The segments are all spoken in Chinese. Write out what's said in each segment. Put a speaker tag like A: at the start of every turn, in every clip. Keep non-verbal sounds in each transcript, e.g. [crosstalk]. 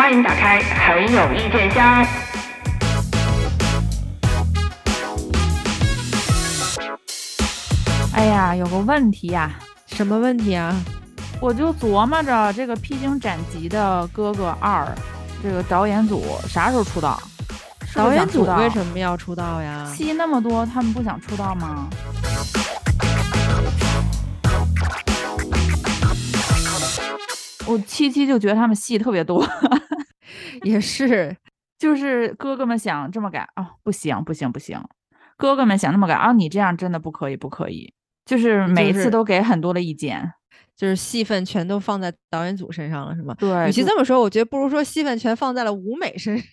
A: 欢迎打开很有意见箱。
B: 哎呀，有个问题呀、
C: 什么问题啊？
B: 我就琢磨着这个《披荆斩棘的哥哥二》，这个导演组啥时候出道？
C: 导演组为什么要出道呀？
B: 戏那么多，他们不想出道吗？我七七就觉得他们戏特别多，[laughs]
C: 也是，
B: 就是哥哥们想这么改啊、不行不行不行，哥哥们想那么改啊，你这样真的不可以不可以，就是每一次都给很多的意见。
C: 就是戏份全都放在导演组身上了，是吗？
B: 对，
C: 与其这么说，我觉得不如说戏份全放在了舞美身上。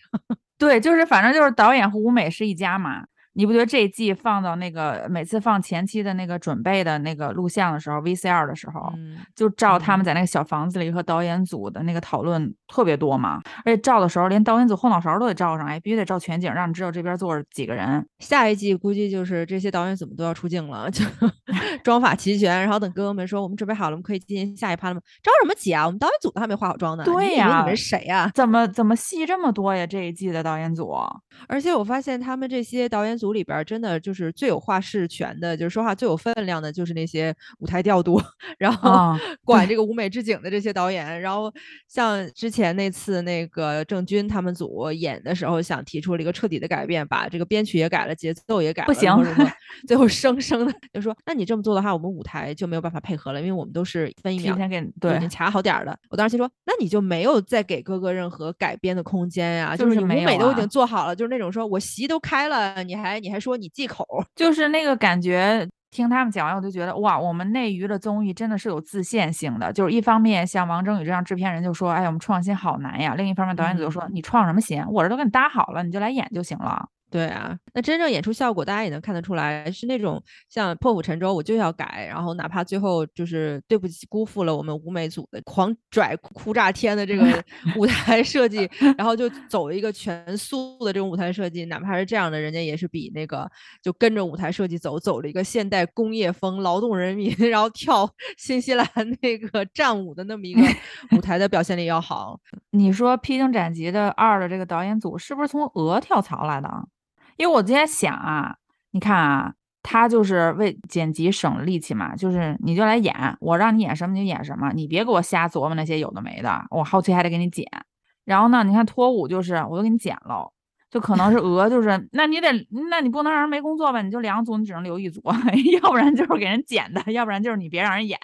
B: 对，就是反正就是导演和舞美是一家嘛。你不觉得这一季放到那个每次放前期的那个准备的那个录像的时候，VCR 的时候，
C: 嗯，
B: 就照他们
C: 嗯
B: 在那个小房子里和导演组的那个讨论特别多嘛。而且照的时候，连导演组后脑勺都得照上，哎，必须得照全景，让你知道这边坐着几个人。
C: 下一季估计就是这些导演怎么都要出镜了，就 [laughs] 妆发齐全，然后等哥哥们说我们准备好了，我们可以进行下一趴了吗？着什么急啊？我们导演组都还没化好妆呢。
B: 对呀
C: 你们是谁呀、
B: 怎么怎么戏这么多呀？这一季的导演组，
C: 而且我发现他们这些导演组里边，真的就是最有话事权的，就是说话最有分量的，就是那些舞台调度，[laughs] 然后
B: 啊
C: 管这个舞美置景的这些导演。然后像之前那次那个郑钧他们组演的时候，想提出了一个彻底的改变，把这个编曲也改了，节奏也改了，
B: 不行
C: 最后生生的就说，那你这么做的话，我们舞台就没有办法配合了，因为我们都是分一秒
B: 提前给对
C: 就已经，卡好点儿了。我当时心说，那你就没有再给哥哥任何改编的空间呀、
B: 就是
C: 你舞美都已经做好了，就是那种说我席都开了，你还你还说你忌口，
B: 就是那个感觉。听他们讲完，我就觉得哇，我们内娱的综艺真的是有自限性的。就是一方面，像王征宇这样制片人就说：“哎呀，我们创新好难呀。”另一方面，导演组就说：“
C: 嗯
B: 你创什么新？我这都给你搭好了，你就来演就行了。
C: 对啊，那真正演出效果大家也能看得出来，是那种像《破釜沉舟》，我就要改，然后哪怕最后就是对不起辜负了我们舞美组的狂拽哭炸天的这个 [laughs] 舞台设计，然后就走一个全素的这种舞台设计，哪怕是这样的，人家也是比那个就跟着舞台设计走，走了一个现代工业风劳动人民，然后跳新西兰 [laughs] 那个战舞的那么一个 [laughs] 舞台的表现力要好。”
B: 你说《披荆斩棘的二》的这个导演组是不是从鹅跳槽来的？因为我今天想啊，你看啊，他就是为剪辑省了力气嘛，就是你就来演，我让你演什么你就演什么，你别给我瞎琢磨那些有的没的，我后期还得给你剪。然后呢，你看脱舞就是我都给你剪喽，就可能是 [laughs] 鹅就是，那你得，那你不能让人没工作吧？你就两组，你只能留一组，[laughs] 要不然就是给人剪的，要不然就是你别让人演。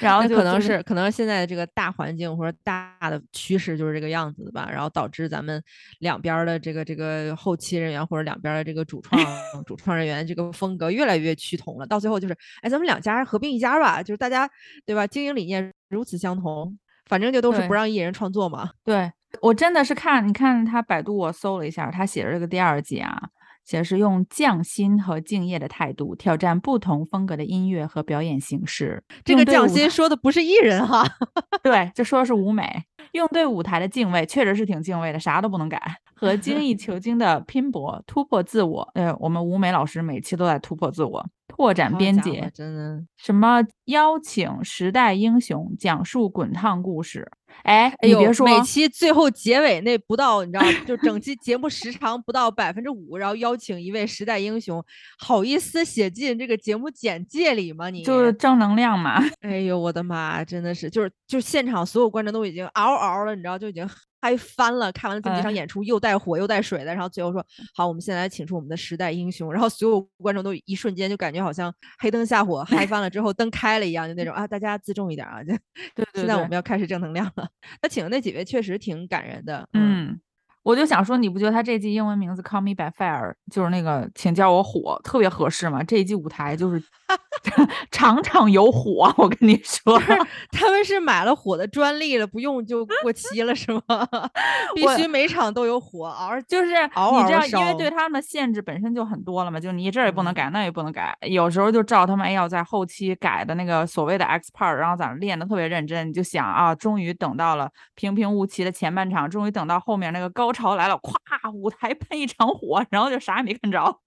B: 然后
C: 可能是可能现在这个大环境或者大的趋势就是这个样子的吧，然后导致咱们两边儿的这个这个后期人员或者两边儿的这个主创主创人员这个风格越来越趋同了，到最后就是，哎，咱们两家合并一家吧，就是大家对吧，经营理念如此相同，反正就都是不让艺人创作嘛。
B: 对我真的是看，你看他百度我搜了一下，他写的这个第二季啊，写的是用匠心和敬业的态度挑战不同风格的音乐和表演形式。
C: 这个匠心说的不是艺人哈，[laughs]
B: 对，这说的是舞美，用对舞台的敬畏，确实是挺敬畏的，啥都不能改，和精益求精的拼搏，突破自我。呃，我们舞美老师每期都在突破自我，拓展边界。
C: 真的。
B: 什么邀请时代英雄，讲述滚烫故事。哎，
C: 哎呦，
B: 你别说，
C: 每期最后结尾那不到，你知道，就整期节目时长不到百分之五，然后邀请一位时代英雄，好意思写进这个节目简介里吗？你
B: 就是正能量嘛。[laughs]
C: 哎呦，我的妈，真的是，就是就是现场所有观众都已经嗷嗷了，你知道，就已经嗨翻了。看完了这么几场
B: 哎
C: 演出，又带火又带水的，然后最后说好，我们现在来请出我们的时代英雄，然后所有观众都一瞬间就感觉好像黑灯瞎火，嗨翻了之后灯开了一样，就那种啊，大家自重一点啊，就 [laughs]
B: 对对
C: 现在我们要开始正能量了。他请的那几位确实挺感人的，嗯，
B: 嗯，我就想说，你不觉得他这季英文名字《Call Me by Fire》就是那个请叫我火特别合适吗？这一季舞台就是 [laughs] 场场有火，我跟你说，
C: 他们是买了火的专利了，不用就过期了是吗？[laughs] 必须每场都有火，嗷
B: 就是你知道，因为对他们的限制本身就很多了嘛，就你这儿也不能
C: 嗯
B: 改，那也不能改，有时候就照他们哎要在后期改的那个所谓的 X part，然后在那练的特别认真，你就想啊，终于等到了平平无奇的前半场，终于等到后面那个高潮来了，咵，舞台喷一场火，然后就啥也没看着。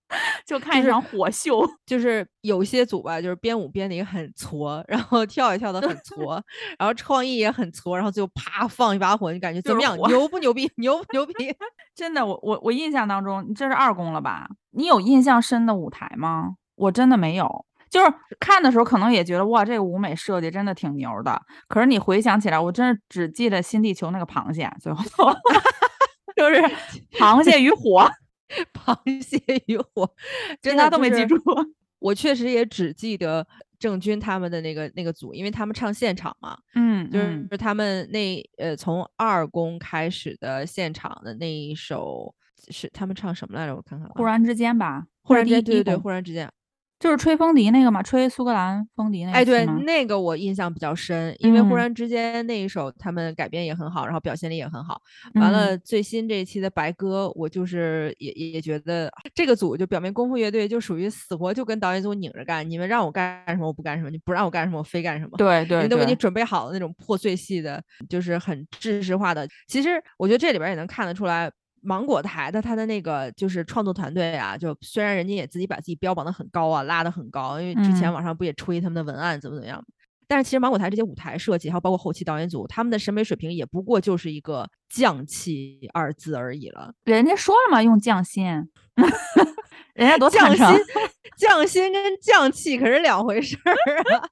B: 就看一场火秀。[laughs]
C: 就是有些组吧，就是编舞编的也很挫，然后跳也跳的很挫，然后创意也很挫，然后最后啪放一把火，你感觉怎么样？牛不牛逼？[laughs] 牛不牛逼？[laughs]
B: 真的，我我我印象当中，这是二公了吧？你有印象深的舞台吗？我真的没有。就是看的时候可能也觉得哇，这个舞美设计真的挺牛的。可是你回想起来，我真是只记得新地球那个螃蟹，最后就是螃蟹与火，[laughs]
C: 螃蟹与火，
B: 其他都没记住。
C: 我确实也只记得郑钧他们的那个那个组，因为他们唱现场嘛，
B: 嗯，
C: 就是他们那呃从二宫开始的现场的那一首是他们唱什么来着？我看看，
B: 忽然之间吧，
C: 忽然之间，对对对，忽然之间。
B: 就是吹风笛那个嘛，吹苏格兰风笛那个。
C: 哎，对，那个我印象比较深，因为忽然之间那一首他们改编也很好，然后表现力也很好。完了，最新这一期的白鸽，我就是也也觉得这个组就表面功夫乐队就属于死活就跟导演组拧着干，你们让我干什么我不干什么，你不让我干什么我非干什么。
B: 对对，
C: 都给你准备好了那种破碎戏的，就是很知识化的。其实我觉得这里边也能看得出来。芒果台的他的那个就是创作团队啊，就虽然人家也自己把自己标榜的很高啊，拉的很高，因为之前网上不也吹他们的文案怎么怎么样，但是其实芒果台这些舞台设计，还有包括后期导演组，他们的审美水平也不过就是一个匠气二字而已了。
B: 人家说了嘛，用匠心。[laughs] 人家多
C: 匠心，匠心跟匠气可是两回事儿啊。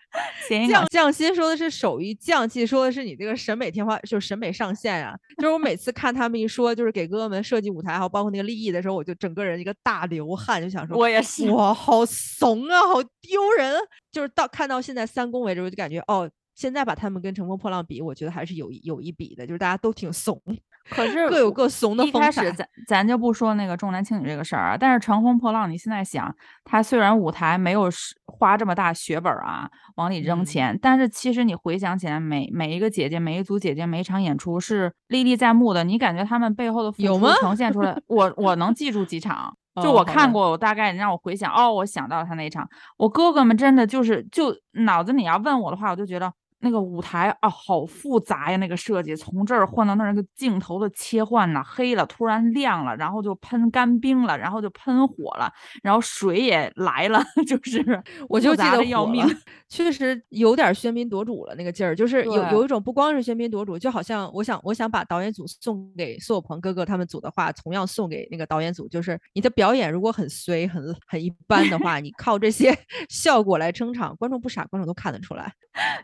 C: [laughs] 匠匠心说的是手艺，匠气说的是你这个审美天花，就是审美上限呀。就是我每次看他们一说，就是给哥哥们设计舞台，还有包括那个立意的时候，我就整个人一个大流汗，就想说，
B: 我也是，
C: 哇，好怂啊，好丢人。就是到看到现在三公为止，我就感觉哦，现在把他们跟乘风破浪比，我觉得还是有有一比的，就是大家都挺怂。[laughs]
B: 可是
C: 各有各怂的。
B: 一开始咱咱就不说那个重男轻女这个事儿啊，但是乘风破浪，你现在想，他虽然舞台没有花这么大血本啊，往里扔钱，但是其实你回想起来，每每一个姐姐，每一组姐姐，每一场演出是历历在目的。你感觉他们背后的付出呈现出来，[laughs] 我我能记住几场，[laughs] 就我看过，我大概你让我回想，哦，我想到他那一场，我哥哥们真的就是就脑子你要问我的话，我就觉得。那个舞台啊，好复杂呀！那个设计从这儿换到那儿，那个镜头的切换呢，黑了突然亮了，然后就喷干冰了，然后就喷火了，然后水也来了，[laughs] 就是
C: 我就记得
B: 要命，[laughs]
C: 确实有点喧宾夺主了那个劲儿，就是有有一种不光是喧宾夺主，就好像我想我想把导演组送给苏有朋哥哥他们组的话，同样送给那个导演组，就是你的表演如果很随很很一般的话，你靠这些 [laughs] 效果来撑场，观众不傻，观众都看得出来，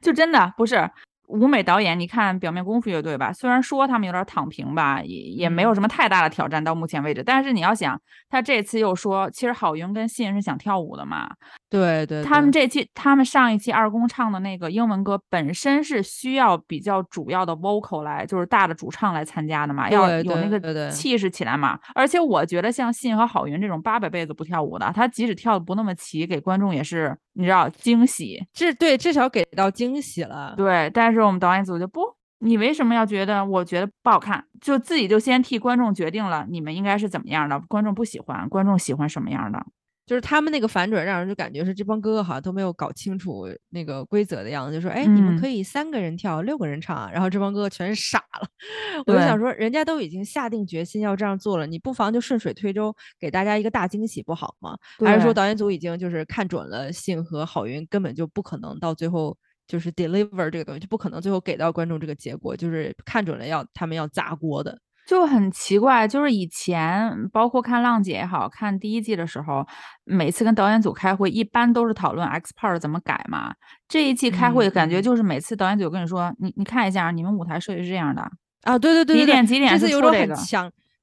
B: 就真的。不是舞美导演，你看表面功夫乐队吧，虽然说他们有点躺平吧，也也没有什么太大的挑战到目前为止。但是你要想，他这次又说，其实郝云跟信是想跳舞的嘛。
C: 对对，
B: 他们这期他们上一期二公唱的那个英文歌本身是需要比较主要的 vocal 来，就是大的主唱来参加的嘛，要有那个气势起来嘛。而且我觉得像信和郝云这种八百辈子不跳舞的，他即使跳的不那么齐，给观众也是你知道惊喜，
C: 至对至少给到惊喜了。
B: 对，但是我们导演组就不，你为什么要觉得我觉得不好看，就自己就先替观众决定了，你们应该是怎么样的，观众不喜欢，观众喜欢什么样的。
C: 就是他们那个反转，让人就感觉是这帮哥哥好像都没有搞清楚那个规则的样子，就说：“哎，你们可以三个人跳，六个人唱。”然后这帮哥哥全是傻了。我就想说，人家都已经下定决心要这样做了，你不妨就顺水推舟，给大家一个大惊喜，不好吗？还是说导演组已经就是看准了信和郝云根本就不可能到最后就是 deliver 这个东西，就不可能最后给到观众这个结果，就是看准了要他们要砸锅的。
B: 就很奇怪，就是以前包括看浪姐也好看第一季的时候，每次跟导演组开会，一般都是讨论 X part 怎么改嘛。这一季开会感觉就是每次导演组跟你说，你你看一下，你们舞台设计是这样的
C: 啊，对对对，
B: 几点几点是
C: 出这个。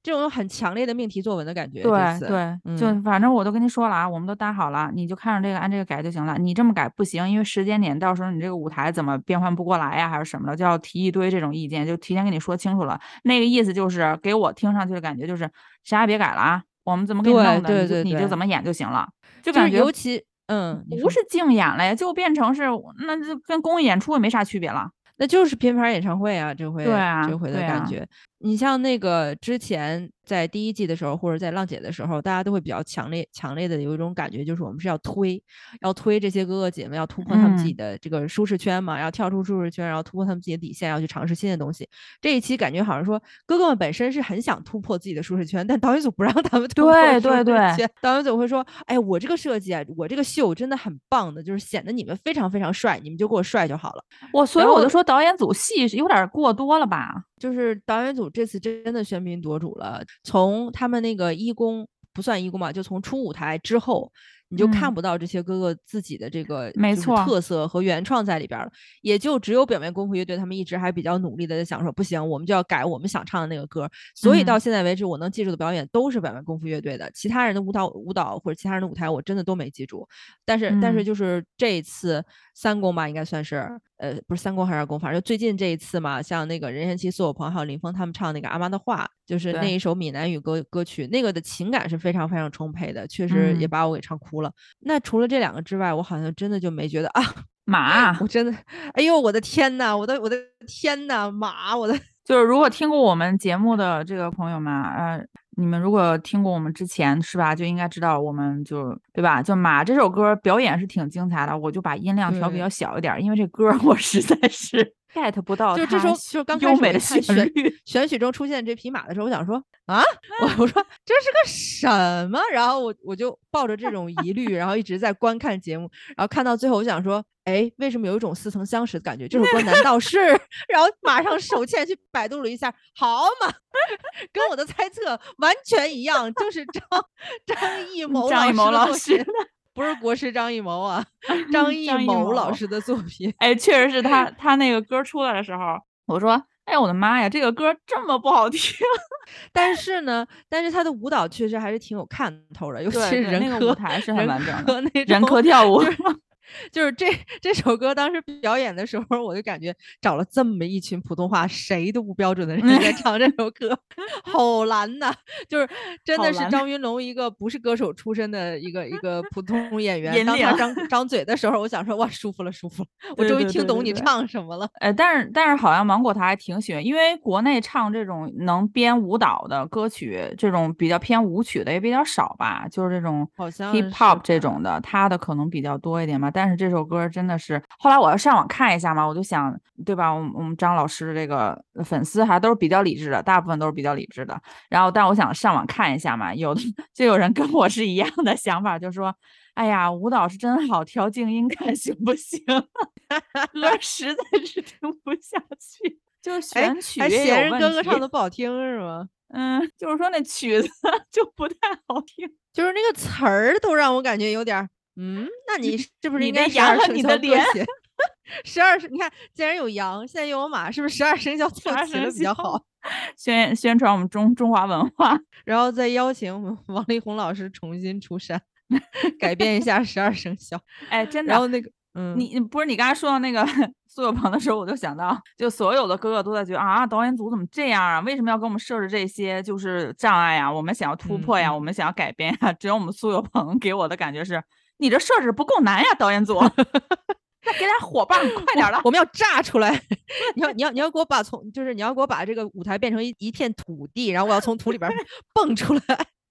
C: 这种很强烈的命题作文的感觉，
B: 对对，就反正我都跟你说了啊，我们都搭好了，你就看着这个按这个改就行了。你这么改不行，因为时间点到时候你这个舞台怎么变换不过来呀，还是什么的，就要提一堆这种意见，就提前跟你说清楚了。那个意思就是给我听上去的感觉就是啥也别改了啊，我们怎么给你弄
C: 的，
B: 你就怎么演就行了。
C: 就
B: 感觉
C: 尤其嗯，
B: 不是竞演了呀，就变成是那就跟公益演出也没啥区别了。
C: 那就是拼盘演唱会啊，这回
B: 对啊，
C: 这回的感觉。你像那个之前在第一季的时候，或者在浪姐的时候，大家都会比较强烈、强烈的有一种感觉，就是我们是要推，要推这些哥哥姐妹，要突破他们自己
B: 嗯
C: 的这个舒适圈嘛，要跳出舒适圈，然后突破他们自己的底线，要去尝试新的东西。这一期感觉好像说哥哥们本身是很想突破自己的舒适圈，但导演组不让他们突破
B: 对
C: 舒适
B: 对对
C: 圈。导演组会说：“哎，我这个设计啊，我这个秀真的很棒的，就是显得你们非常非常帅，你们就给我帅就好了。”
B: 我所以我就说导演组戏是有点过多了吧？
C: 就是导演组这次真的喧宾夺主了，从他们那个一公不算一公吧，就从出舞台之后，你就看
B: 嗯。
C: 不到这些哥哥自己的这个
B: 没错
C: 特色和原创在里边儿了，也就只有表面功夫乐队他们一直还比较努力的在想说，不行，我们就要改我们想唱的那个歌儿，所以到
B: 嗯。
C: 现在为止，我能记住的表演都是表面功夫乐队的，其他人的舞蹈舞蹈或者其他人的舞台我真的都没记住，但是、但是
B: 嗯。
C: 就是这一次三公吧，应该算是呃不是三公还是二公，反正最近这一次嘛，像那个任贤齐、苏有朋还有林峰他们唱那个阿妈的话，就是那一首闽南语歌歌曲，那个的情感是非常非常充沛的，确实也
B: 嗯
C: 把我给唱哭了。那除了这两个之外，我好像真的就没觉得啊，
B: 马
C: 我真的，哎呦我的天呐，我的我的天呐，马，我的
B: 就是如果听过我们节目的这个朋友们，呃，你们如果听过我们之前是吧，就应该知道我们就对吧？就马这首歌表演是挺精彩的，我就把音量调比较小一点儿，因为这歌儿 [laughs] 我实在是 get 不到
C: 就这
B: 时
C: 候就是刚开
B: 优美的
C: 始我一看
B: 旋
C: 旋
B: 律。[laughs]
C: 选曲中出现这匹马的时候，我想说啊，我我说这是个什么？然后我我就抱着这种疑虑，然后一直在观看节目，然后看到最后，我想说，哎，为什么有一种似曾相识的感觉？这首歌难道是？然后马上手欠去百度了一下，好嘛，跟我的猜测完全一样，就是张张艺谋
B: 张艺谋老
C: 老师不是国师张艺谋啊，张 [laughs] 艺谋老师的作品。
B: 哎，确实是他他那个歌出来的时候，我说，哎我的妈呀，这个歌这么不好听。[laughs]
C: 但是呢，但是他的舞蹈确实还是挺有看头的，尤其是人科
B: 那个舞台是很
C: 人
B: 完整的
C: 科
B: 人科跳舞
C: 就是就是这这首歌当时表演的时候，我就感觉找了这么一群普通话谁都不标准的人在 [laughs] 唱这首歌，好难呐！就是真的是张云龙一个不是歌手出身的一个一个普通演员，当他张张嘴的时候，我想说哇，舒服了，舒服了，我终于听懂你唱什么了。
B: 呃，但是但是好像芒果台还挺喜欢，因为国内唱这种能编舞蹈的歌曲，这种比较偏舞曲的也比较少吧，就是这种
C: 好像
B: hip hop 这种的，他的可能比较多一点吧。但是这首歌真的是，后来我要上网看一下嘛，我就想，对吧？我们我们张老师这个粉丝还都是比较理智的，大部分都是比较理智的。然后，但我想上网看一下嘛，有的 [laughs] 就有人跟我是一样的想法，就说。哎呀，舞蹈是真好，调静音看行不行？[laughs] 歌实在是听不下去，就选，曲
C: 还
B: 也
C: 嫌人哥哥唱的不好听是吗？
B: 嗯，就是说那曲子 [laughs] 就不太好听。
C: 就是那个词儿都让我感觉有点儿，嗯，那你是不是
B: 你
C: 应该
B: 这羊和
C: 十二生肖各
B: 你的脸
C: 写？[laughs] 十二生，你看，既然有羊，现在又有马，是不是十二生肖凑
B: 12
C: 齐了比较好？[laughs]
B: 宣宣传我们中中华文化，[laughs]
C: 然后再邀请我们王力宏老师重新出山，改变一下十二生肖。
B: 哎，真的。
C: 然后那个，嗯，
B: 你你不是你刚才说到那个苏有朋的时候，我就想到，就所有的哥哥都在觉得啊，导演组怎么这样啊？为什么要给我们设置这些就是障碍啊？我们想要突
C: 嗯
B: 破呀，
C: 嗯
B: 我们想要改变呀。只有我们苏有朋给我的感觉是，你这设置不够难呀，导演组，[laughs] 再给点火棒，快点儿的。
C: 我们要炸出来！[laughs] 你要你要你要给我把从就是你要给我把这个舞台变成一一片土地，然后我要从土里边蹦出来。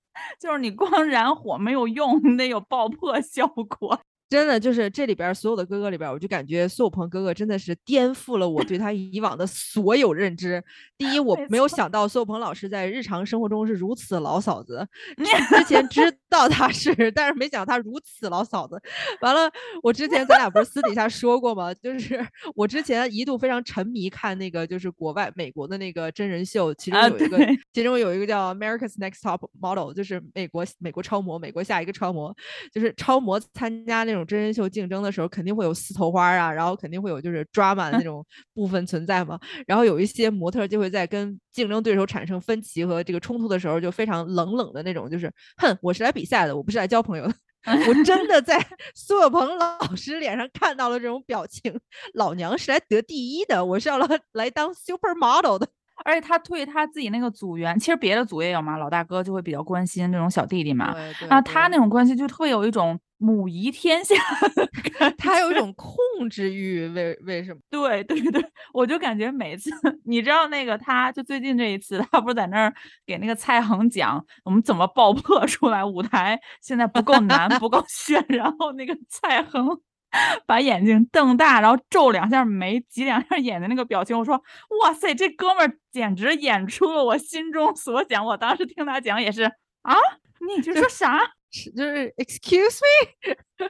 C: [laughs]
B: 就是你光燃火没有用，你得有爆破效果。
C: 真的就是这里边所有的哥哥里边，我就感觉苏有朋哥哥真的是颠覆了我对他以往的所有认知。第一，我
B: 没
C: 没有想到苏有朋老师在日常生活中是如此老嫂子，之之 [laughs] 前知道他是，但是没想到他如此老嫂子。完了，我之前咱俩不是私底下说过吗？就是我之前一度非常沉迷看那个就是国外美国的那个真人秀，其中
B: 啊
C: 有一个、
B: 对
C: 其中有一个叫 America's Next Top Model，就是美国美国超模，美国下一个超模，就是超模参加那种真人秀竞争的时候，肯定会有撕头花啊，然后肯定会有就是抓马的那种 [laughs] 部分存在嘛。然后有一些模特儿就会在跟竞争对手产生分歧和这个冲突的时候，就非常冷冷的那种，就是哼，我是来比赛的，我不是来交朋友的。[laughs] 我真的在 [laughs] 苏有朋老师脸上看到了这种表情，老娘是来得第一的，我是要来来当 supermodel 的。
B: 而且他对他自己那个组员，其实别的组也有嘛，老大哥就会比较关心这种小弟弟嘛。
C: 对对
B: 然后他那种关系就特别有一种母仪天下 [laughs]
C: 他有一种控控制欲，为为什么？
B: 对对对，我就感觉每次，[laughs] 你知道那个，他就最近这一次，他不是在那儿给那个蔡恒讲我们怎么爆破出来舞台现在不够难不够炫，然后那个蔡恒把眼睛瞪大，然后皱两下眉，挤两下眼的那个表情，我说哇塞，这哥们儿简直演出了我心中所想。我当时听他讲也是啊，你就说啥？
C: 就是 excuse me，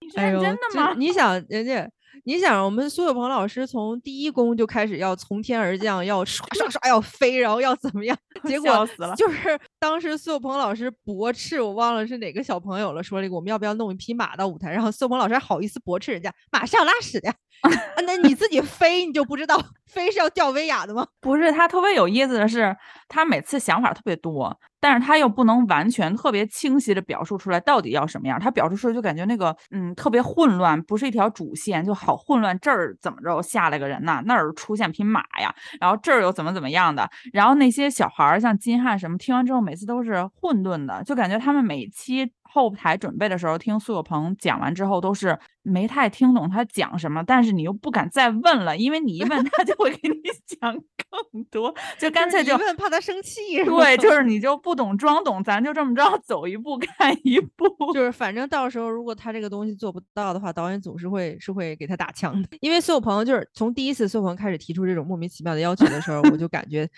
B: 你说真的吗？[laughs]
C: 你想人家。你想，我们苏有朋老师从第一宫就开始要从天而降，要刷刷刷要飞，然后要怎么样？结果就 [laughs] 是当时苏有朋老师驳斥，我忘了是哪个小朋友了，说了一个我们要不要弄一匹马到舞台？然后苏有朋老师还好意思驳斥人家，马上拉屎的，[laughs] 那你自己飞你就不知道飞是要吊威亚的吗？
B: 不是，他特别有意思的是，他每次想法特别多。但是他又不能完全特别清晰的表述出来到底要什么样，他表述出来就感觉那个嗯特别混乱，不是一条主线，就好混乱。这儿怎么着下来个人呐？那儿出现匹马呀？然后这儿又怎么怎么样的？然后那些小孩儿像金瀚什么，听完之后每次都是混沌的，就感觉他们每期。后台准备的时候，听苏有朋讲完之后，都是没太听懂他讲什么，但是你又不敢再问了，因为你一问他就会给你 [laughs] 讲更多，就干脆就
C: 问怕他生气。
B: 对，就是你就不懂装懂，咱就这么着走一步 [laughs] 看一步。
C: 就是反正到时候如果他这个东西做不到的话，导演组是会是会给他打枪的。因为苏有朋就是从第一次苏有朋开始提出这种莫名其妙的要求的时候，我就感觉。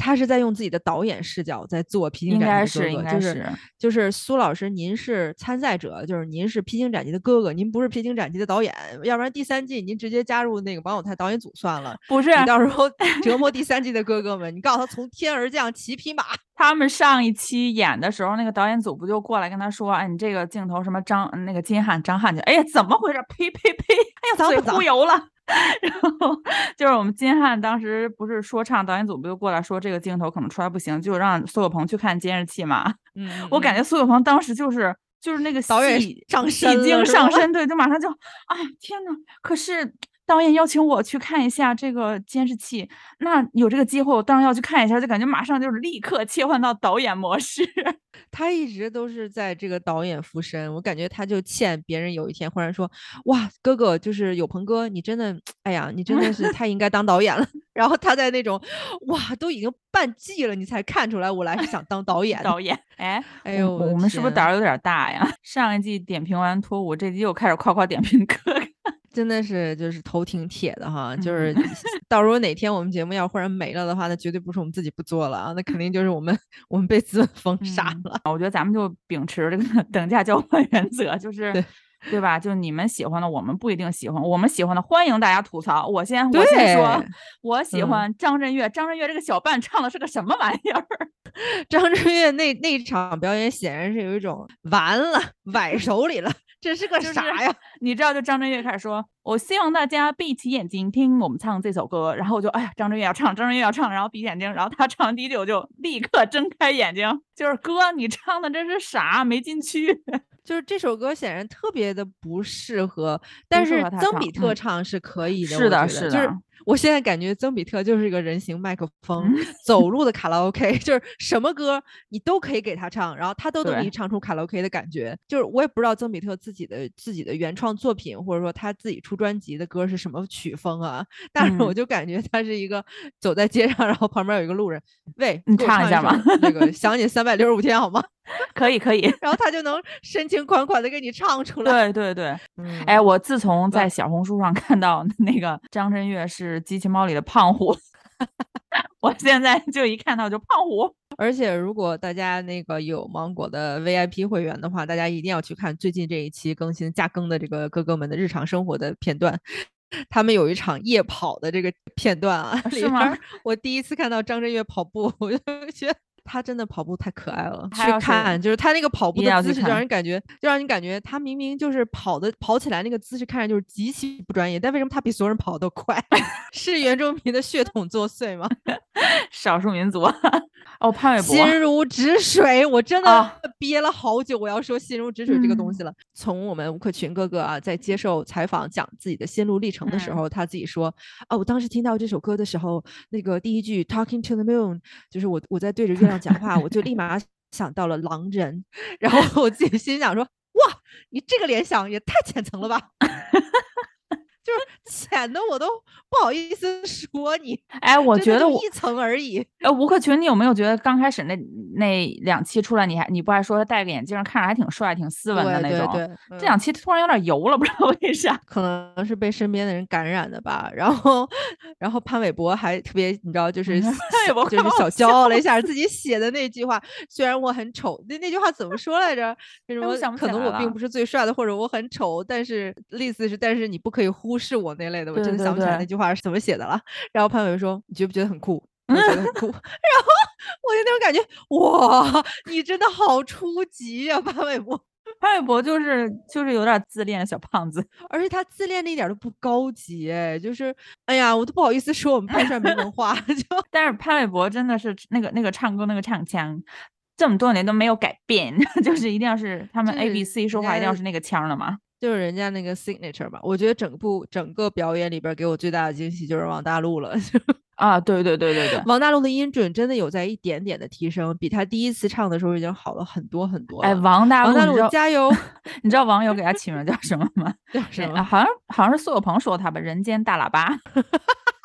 C: 他是在用自己的导演视角在做《披荆斩棘》的哥哥，就是就是苏老师，您是参赛者，就是您是《披荆斩棘》的哥哥，您不是《披荆斩棘》的导演，要不然第三季您直接加入那个王有泰导演组算了。
B: 不是，
C: 你到时候 [laughs] 折磨第三季的哥哥们，你告诉他从天而降骑匹马。
B: 他们上一期演的时候，那个导演组不就过来跟他说：“哎，你这个镜头什么张那个金瀚张翰就？哎呀，怎么回事？呸呸呸！哎呀，嘴忽悠了。”然后就是我们金瀚当时不是说唱，导演组不就过来说这个镜头可能出来不行，就让苏有朋去看监视器嘛。
C: 嗯，[laughs]
B: 我感觉苏有朋当时就是就是那个
C: 导演上
B: 身已经上身，对，就马上就，哎天呐，可是。导演邀请我去看一下这个监视器，那有这个机会，我当然要去看一下。就感觉马上就是立刻切换到导演模式。[laughs]
C: 他一直都是在这个导演附身，我感觉他就欠别人有一天忽然说：“哇，哥哥，就是有朋哥，你真的，哎呀，你真的是太应该当导演了。[laughs] ”然后他在那种，哇，都已经半季了，你才看出来我来是想当导演。
B: 导演，哎，[laughs]
C: 哎呦，
B: 我们是不是胆儿有点大呀？上一季点评完脱舞，这季又开始夸夸点评哥。
C: 真的是就是头挺铁的哈，就是到时候哪天我们节目要忽然没了的话，那绝对不是我们自己不做了啊，那肯定就是我们 [laughs] 我们被资本封杀了。
B: 我觉得咱们就秉持这个 [laughs] 等价交换原则，就是对吧？就你们喜欢的，我们不一定喜欢；我们喜欢的，欢迎大家吐槽。我先我先说，我喜欢张震岳。张震岳这个小伴唱的是个什么玩意儿？[laughs]
C: 张震岳那那场表演显然是有一种完了崴手里了。这是个啥呀？[laughs]
B: 你知道，就张震岳开始说：“我希望大家闭起眼睛听我们唱这首歌。”然后我就哎呀，张震岳要唱，张震岳要唱，然后闭眼睛，然后他唱完第一句，我就立刻睁开眼睛，就是哥，你唱的这是啥？没进去。
C: 就是这首歌显然特别的不适合，但是曾比特唱是可以的。是
B: 的，是的。
C: 我现在感觉曾比特就是一个人形麦克风，走路的卡拉 OK，就是什么歌你都可以给他唱，然后他都能给你唱出卡拉 OK 的感觉。就是我也不知道曾比特自己的自己的原创作品，或者说他自己出专辑的歌是什么曲风啊，但是我就感觉他是一个走在街上，然后旁边有一个路人，喂，
B: 你
C: 唱
B: 一下
C: 吧，那个 [laughs] 想你三百六十五天好吗？
B: 可以可以，
C: 然后他就能深情款款的给你唱出来。
B: 对对对，哎，我自从在小红书上看到那个张震岳是。机器猫里的胖虎，[laughs] 我现在就一看到就胖虎。
C: 而且如果大家那个有芒果的 VIP 会员的话，大家一定要去看最近这一期更新加更的这个哥哥们的日常生活的片段。他们有一场夜跑的这个片段啊，[laughs]
B: 是吗？
C: 我第一次看到张震岳跑步，[laughs] 我就觉得。他真的跑步太可爱了，去看就是他那个跑步的姿势，让人感觉就让你感觉他明明就是跑的跑起来那个姿势，看着就是极其不专业，但为什么他比所有人跑都快？[laughs] 是原住民的血统作祟吗？[laughs]
B: 少数民族。哦，潘玮柏
C: 心如止水，我真的憋了好久，我要说心如止水这个东西了。从我们吴克群哥哥啊，在接受采访讲自己的心路历程的时候，他自己说啊，我当时听到这首歌的时候，那个第一句 Talking to the Moon，就是我我在对着月亮讲话，我就立马想到了狼人，[laughs] 然后我自己心想说，哇，你这个联想也太浅层了吧。浅的我都不好意思说你。
B: 哎，我觉得我
C: 一层而已。
B: 呃，吴克群，你有没有觉得刚开始那那两期出来，你还你不还说他戴个眼镜，看着还挺帅、挺斯文的那种？
C: 对对对，嗯
B: 这两期突然有点油了，不知道为啥。[laughs]
C: 可能是被身边的人感染的吧。然后，然后潘玮柏还特别，你知道，就是
B: 潘玮柏
C: 就是小骄傲了一下自己写的那句话。虽然我很丑，那那句话怎么说来着？那什么
B: 哎我想
C: 可能我并不是最帅的，或者我很丑，但是类似是，但是你不可以忽视我那类的。我真的想不起来那句话是怎么写的了。然后潘玮柏说：“你觉不觉得很酷？”我觉得很 [laughs] 酷。然后我就那种感觉，哇，你真的好初级呀、潘玮柏。[laughs]
B: 潘玮柏就是就是有点自恋的小胖子，
C: 而且他自恋的一点都不高级，哎，就是，哎呀，我都不好意思说我们潘帅没文 [laughs] 化，就
B: 但是潘玮柏真的是那个那个唱歌那个唱腔，这么多年都没有改变，就是一定要是他们 A B C 说话一定要是那个腔儿的嘛。
C: 就是人家那个 signature 吧。我觉得整部整个表演里边给我最大的惊喜就是王大陆了，[laughs]
B: 啊，对对对对对，
C: 王大陆的音准真的有在一点点的提升，比他第一次唱的时候已经好了很多很多了。
B: 哎，王大陆，
C: 王大陆加油！[laughs]
B: 你知道网友给他起名叫什么吗？[laughs]
C: 叫什么？
B: 好像好像是苏有朋说他吧，人间大喇叭，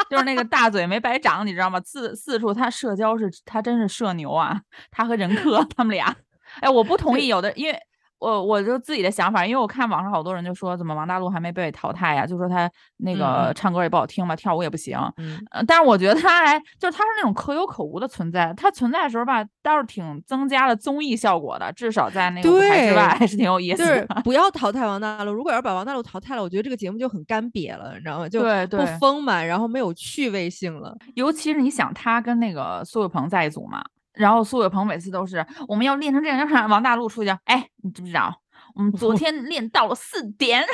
B: 就是那个大嘴没白长，你知道吗？四四处他社交是，他真是社牛啊，他和任科他们俩。哎，我不同意，有的因为。我我就自己的想法，因为我看网上好多人就说，怎么王大陆还没被淘汰呀？就说他那
C: 嗯
B: 个
C: 嗯
B: 唱歌也不好听嘛，跳舞也不行。
C: 嗯，
B: 呃，但是我觉得他还就是他是那种可有可无的存在，他存在的时候吧，倒是挺增加了综艺效果的，至少在那个舞台之外还是挺有意思
C: 就
B: 的。
C: 是不 [laughs] 要淘汰王大陆。如果要是把王大陆淘汰了，我觉得这个节目就很干瘪了，你知道吗？就不丰满，然后没有趣味性了。
B: 尤其是你想，他跟那个苏有朋在一组嘛，然后苏有朋每次都是我们要练成这样，要让王大陆出去，哎，你知不知道？我们昨 [laughs] 天练到了四点，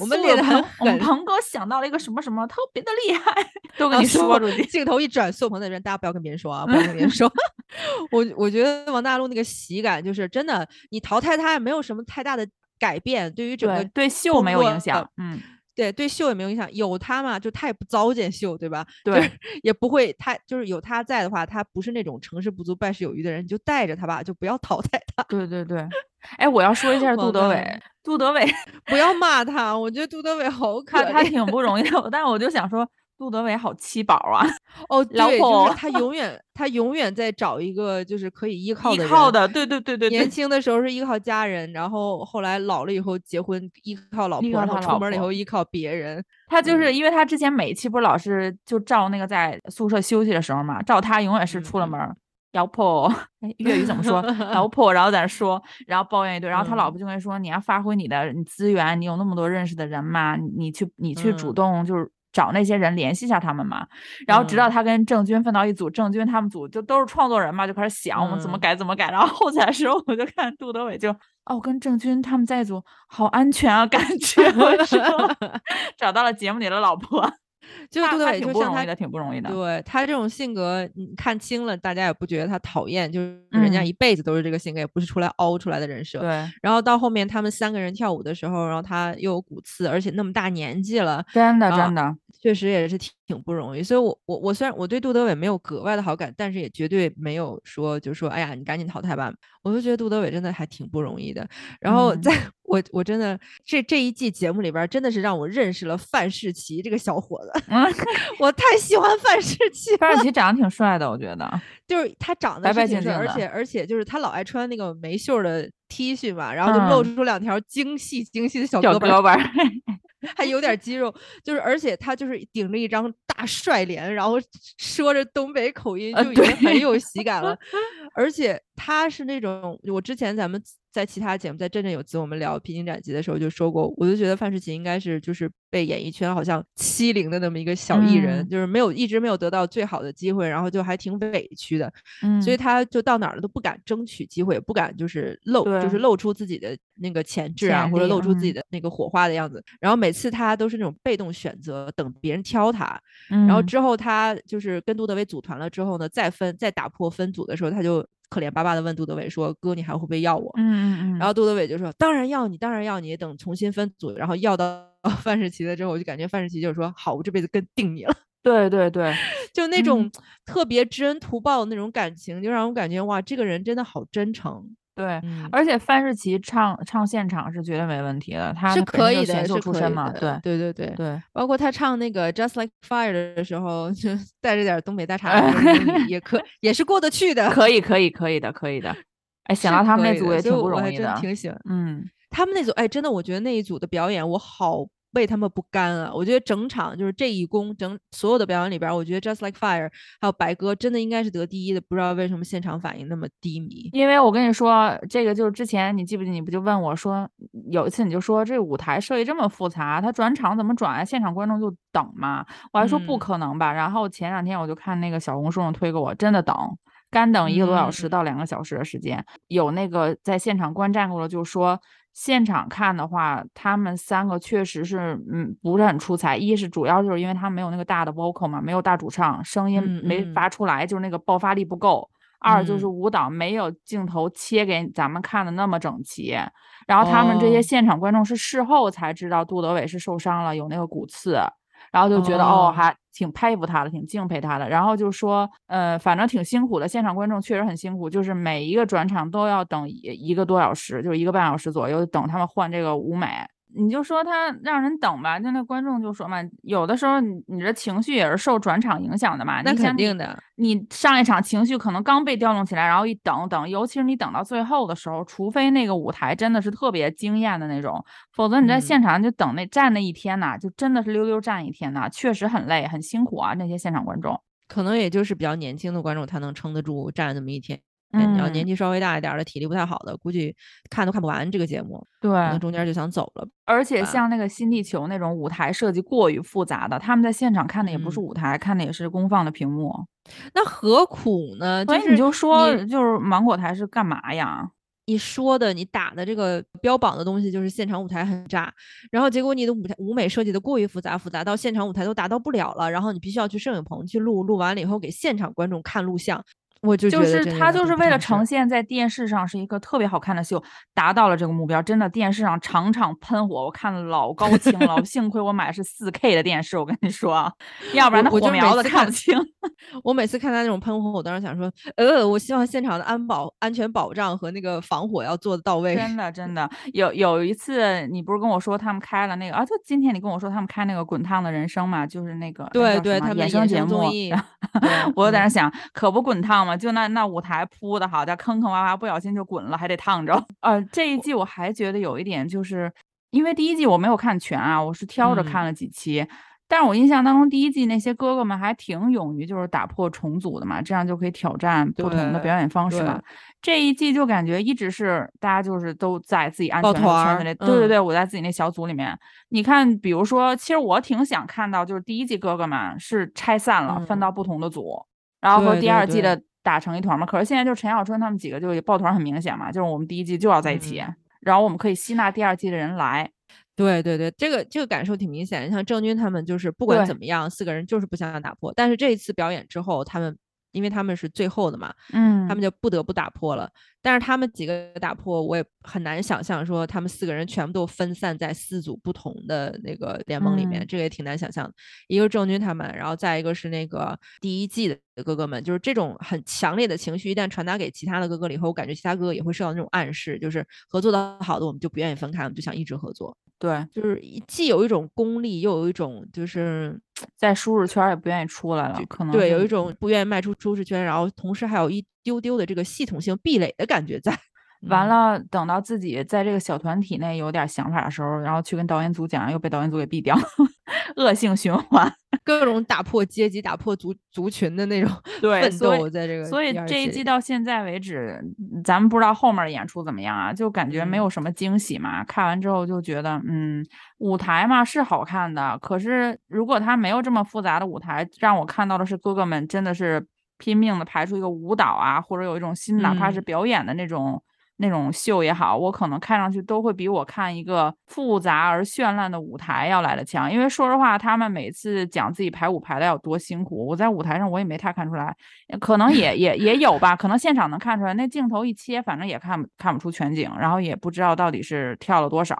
C: 我们
B: 苏
C: 练的很
B: 有朋我们鹏哥想到了一个什么什么特别的厉害，都给
C: 啊
B: 你说出去。
C: 镜头一转，苏有朋在这边，大家不要跟别人说啊，不要跟别人说。[laughs] 我我觉得王大陆那个喜感就是真的，你淘汰他也没有什么太大的改变，对于整个
B: 对对，秀没有影响，嗯，
C: 对对秀也没有影响。有他嘛，就他也不糟践秀，对吧？就
B: 对
C: 是也不会，他就是有他在的话，他不是那种成事不足败事有余的人，你就带着他吧，就不要淘汰他，
B: 对对对。哎，我要说一下 [laughs] 杜德伟，杜德伟
C: 不要骂他。我觉得杜德伟好可
B: 他他挺不容易的，但是我就想说，杜德伟好七宝啊，[laughs]
C: 哦，
B: 老婆
C: 是他永远他永远在找一个就是可以依靠
B: 依
C: 的人
B: 靠的，对对对对对，
C: 年轻的时候是依靠家人，然后后来老了以后结婚依靠老婆，然后出门了以后依靠别人。
B: 他就是
C: 嗯
B: 因为他之前每一期不是老是就照那个在宿舍休息的时候嘛，照他永远是出了门儿。老婆，[laughs] 哎，粤语怎么说？[laughs] 老婆，然后在那说，然后抱怨一顿，然后他老
C: 嗯
B: 婆就会说：“你要发挥你的你资源，你有那么多认识的人嘛，你你去你去主
C: 嗯
B: 动就是找那些人联系一下他们嘛。”然后直到
C: 嗯
B: 他跟郑钧分到一组，郑钧他们组就都是创作人嘛，就开始想我们怎么
C: 嗯
B: 改怎么改。然后后来的时候，我就看杜德伟就哦，跟郑钧他们在一组好安全啊，感觉 [laughs] 我说找到了节目里的老婆。
C: 就是杜德伟就像他
B: 挺不容易的，挺不容易的。
C: 对他这种性格，你看清了，大家也不觉得他讨厌，就是人家
B: 嗯
C: 一辈子都是这个性格，也不是出来凹出来的人设。
B: 对，
C: 然后到后面他们三个人跳舞的时候，然后他又有骨刺，而且那么大年纪了，
B: 真的
C: 啊
B: 真的，
C: 确实也是挺挺不容易。所以我，我我虽然我对杜德伟没有格外的好感，但是也绝对没有说就说哎呀，你赶紧淘汰吧。我就觉得杜德伟真的还挺不容易的。然后
B: 嗯
C: 在、我我真的这这一季节目里边儿，真的是让我认识了范世琦这个小伙子。
B: 嗯，[laughs]
C: 我太喜欢范世琦了，
B: 范世琦长得挺帅的，我觉得。
C: 就是他长得而
B: 净净而
C: 且而且就是他老爱穿那个没袖儿的 T 恤嘛，然后就露
B: 嗯
C: 出两条精细精细的小
B: 小
C: 胳膊 [laughs] 还有点肌肉，就是而且他就是顶着一张大帅脸，然后说着东北口音，
B: 呃
C: 就已经很有喜感了。而且他是那种，我之前咱们在其他节目，在振振有词我们聊《披荆斩棘》的时候就说过，我就觉得范世琦应该是就是被演艺圈好像欺凌的那么一个小艺人，
B: 嗯
C: 就是没有一直没有得到最好的机会，然后就还挺委屈的。
B: 嗯，
C: 所以他就到哪儿了都不敢争取机会，也不敢就是露，就是露出自己的那个潜质啊，或者露出自己
B: 嗯
C: 的那个火花的样子。然后每次他都是那种被动选择，等别人挑他。
B: 然
C: 然后之后他就是跟杜德伟组团了之后呢，再分再打破分组的时候，他就可怜巴巴的问杜德伟说：“哥，你还会不会要我？”
B: 嗯嗯嗯，
C: 然后杜德伟就说：“当然要你，当然要你。等重新分组，然后要到 [laughs] 范世琦了之后，我就感觉范世琦就是说：好，我这辈子跟定你了。[laughs] ”
B: 对对对，
C: 就那种
B: 嗯
C: 特别知恩图报的那种感情，就让我感觉哇，这个人真的好真诚。
B: 对，
C: 嗯，
B: 而且范世琦唱唱现场是绝对没问题的，他
C: 是可以的，
B: 就选秀出身嘛，
C: 的
B: 对
C: 对对对，
B: 对，
C: 包括他唱那个 Just Like Fire 的时候，[laughs] 就带着点东北大 [laughs] 碴子也可也是过得去的，
B: 可以 [laughs] 可以可以的，可以的。哎，想到他们那组也挺不容易的，
C: 真挺喜欢
B: 嗯，
C: 他们那组。哎，真的，我觉得那一组的表演我好为他们不甘啊！我觉得整场就是这一公整所有的表演里边儿，我觉得 Just Like Fire 还有白鸽真的应该是得第一的，不知道为什么现场反应那么低迷。
B: 因为我跟你说，这个就是之前你记不记？你不就问我说，有一次你就说这舞台设计这么复杂，他转场怎么转啊？现场观众就等嘛。我还说不
C: 嗯
B: 可能吧。然后前两天我就看那个小红书上推给我，真的等，干等一个多小时
C: 嗯
B: 到两个小时的时间。有那个在现场观战过的就说。现场看的话，他们三个确实是，嗯，不是很出彩。一是主要就是因为他们没有那个大的 vocal 嘛，没有大主唱，声音
C: 嗯
B: 没
C: 嗯。
B: 发出来，就是那个爆发力不够。二就是
C: 嗯。
B: 舞蹈没有镜头切给咱们看的那么整齐，然后他们这些
C: 哦。
B: 现场观众是事后才知道杜德伟是受伤了，有那个骨刺，然后就觉得哦
C: 哦。
B: 还挺佩服他的，挺敬佩他的，然后就说呃反正挺辛苦的，现场观众确实很辛苦，就是每一个转场都要等一个多小时，就是一个半小时左右，等他们换这个舞美。你就说他让人等吧，就那观众就说嘛，有的时候你你这情绪也是受转场影响的嘛。
C: 那肯定的，
B: 你上一场情绪可能刚被调动起来，然后一等等，尤其是你等到最后的时候，除非那个舞台真的是特别惊艳的那种，否则你在
C: 嗯
B: 现场就等那站那一天呐，就真的是溜溜站一天呐，确实很累很辛苦啊，那些现场观众。
C: 可能也就是比较年轻的观众他能撑得住站那么一天。你要年
B: 嗯，
C: 纪稍微大一点儿的，体力不太好的，估计看都看不完这个节目，可能。中间就想走了。
B: 而且像那个新地球那种舞台设计过于复杂的，他们在现场看的也不是
C: 嗯
B: 舞台，看的也是公放的屏幕。
C: 那何苦呢？
B: 所以你
C: 就
B: 说，就是芒果台是干嘛呀？
C: 你说的，你打的这个标榜的东西就是现场舞台很炸，然后结果你的舞台舞美设计的过于复杂，复杂到现场舞台都达到不了了，然后你必须要去摄影棚去录，录完了以后给现场观众看录像，我就觉
B: 就是他就是为了呈现在电视上是一个特别好看的秀，达到了这个目标。真的，电视上场场喷火，我看了老高清了。[laughs] 幸亏我买的是四 K 的电视，我跟你说啊，要不然那火苗子
C: 看
B: 看不清。
C: 我每次看他那种喷火，我当时想说，呃，我希望现场的安保、安全保障和那个防火要做的到位。
B: 真的真的，有有一次你不是跟我说他们开了那个啊？就今天你跟我说他们开那个《滚烫的人生》嘛，就是那个
C: 对对，他们
B: 衍生节目。我在那
C: 嗯
B: 想，可不滚烫吗？就那那舞台铺的好，叫坑坑洼洼，不小心就滚了，还得烫着。[laughs] 呃，这一季我还觉得有一点，就是因为第一季我没有看全啊，我是挑着
C: 嗯
B: 看了几期。但是我印象当中，第一季那些哥哥们还挺勇于就是打破重组的嘛，这样就可以挑战不同的表演方式嘛。这一季就感觉一直是大家就是都在自己安全的圈子里，对对
C: 嗯
B: 对，我在自己那小组里面。你看，比如说，其实我挺想看到，就是第一季哥哥们是拆散了，分
C: 嗯
B: 到不同的组，然后和第二季的打成一团嘛。可是现在就陈小春他们几个就抱团很明显嘛，就是我们第一季就要在一起，
C: 嗯
B: 然后我们可以吸纳第二季的人来。
C: 对对对，这个这个感受挺明显。像郑钧他们就是不管怎么样，四个人就是不想打破。但是这一次表演之后，他们因为他们是最后的嘛，
B: 嗯，
C: 他们就不得不打破了。但是他们几个打破，我也很难想象说他们四个人全部都分散在四组不同的那个联盟里面，
B: 嗯
C: 这个也挺难想象的。一个是郑钧他们，然后再一个是那个第一季的哥哥们，就是这种很强烈的情绪，一旦传达给其他的哥哥了以后，我感觉其他哥哥也会受到那种暗示，就是合作的好的我们就不愿意分开，我们就想一直合作。
B: 对，
C: 就是既有一种功利，又有一种就是
B: 在舒适圈儿也不愿意出来了，可能
C: 对，有一种不愿意迈出舒适圈，然后同时还有一丢丢的这个系统性壁垒的感觉在。嗯。
B: 完了，等到自己在这个小团体内有点想法的时候，然后去跟导演组讲，又被导演组给毙掉，[laughs] 恶性循环。[laughs]
C: 各种打破阶级、打破族族群的那种 [laughs] 奋
B: 对所以
C: 斗，在这个
B: 所以这一季到现在为止，嗯咱们不知道后面儿演出怎么样啊，就感觉没
C: 嗯
B: 有什么惊喜嘛。看完之后就觉得，嗯，舞台嘛是好看的，可是如果他没有这么复杂的舞台，让我看到的是哥哥们真的是拼命的排出一个舞蹈啊，或者有一种新，哪怕是
C: 嗯
B: 表演的那种。那种秀也好，我可能看上去都会比我看一个复杂而绚烂的舞台要来的强。因为说实话，他们每次讲自己排舞排的有多辛苦，我在舞台上我也没太看出来，可能也 [laughs] 也也有吧，可能现场能看出来。那镜头一切，反正也看不看不出全景，然后也不知道到底是跳了多少。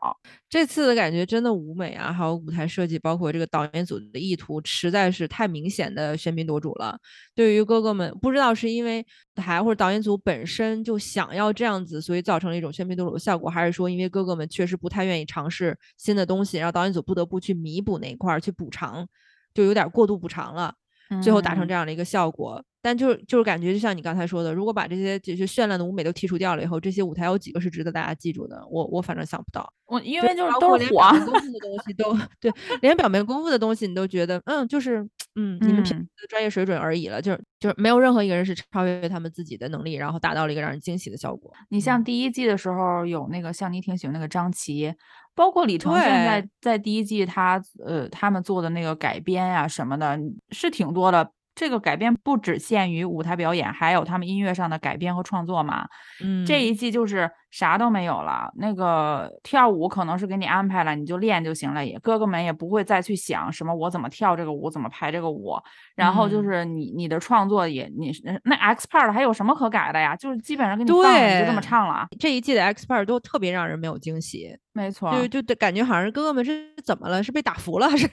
C: 这次的感觉真的舞美啊，还有舞台设计，包括这个导演组的意图，实在是太明显的喧宾夺主了。对于哥哥们，不知道是因为台或者导演组本身就想要这样子所以造成了一种喧宾夺主的效果，还是说因为哥哥们确实不太愿意尝试新的东西，然后导演组不得不去弥补那一块儿去补偿，就有点过度补偿了，最后达成
B: 嗯
C: 这样的一个效果。但就是就是感觉就像你刚才说的，如果把这些这些绚烂的舞美都剔除掉了以后，这些舞台有几个是值得大家记住的？我我反正想不到。
B: 我因为就是都是火，
C: 功夫的东西都 [laughs] 对，连表面功夫的东西你都觉得，嗯，就是嗯，你们平时
B: 嗯
C: 的专业水准而已了，就是就是没有任何一个人是超越他们自己的能力，然后达到了一个让人惊喜的效果。
B: 你像
C: 嗯
B: 第一季的时候有那个像你挺喜欢那个张琪，包括李承铉在在第一季他呃他们做的那个改编呀、什么的，是挺多的。这个改编不只限于舞台表演，还有他们音乐上的改编和创作嘛。
C: 嗯，
B: 这一季就是啥都没有了，那个跳舞可能是给你安排了，你就练就行了，也哥哥们也不会再去想什么我怎么跳这个舞，怎么排这个舞，然后就
C: 嗯
B: 是你你的创作也你是那 X part 还有什么可改的呀？就是基本上给你放了，你就这么唱了，
C: 这一季的 X Part 都特别让人没有惊喜，
B: 没错，
C: 就就得感觉好像是哥哥们是怎么了？是被打服了，[laughs] 还 [laughs] 是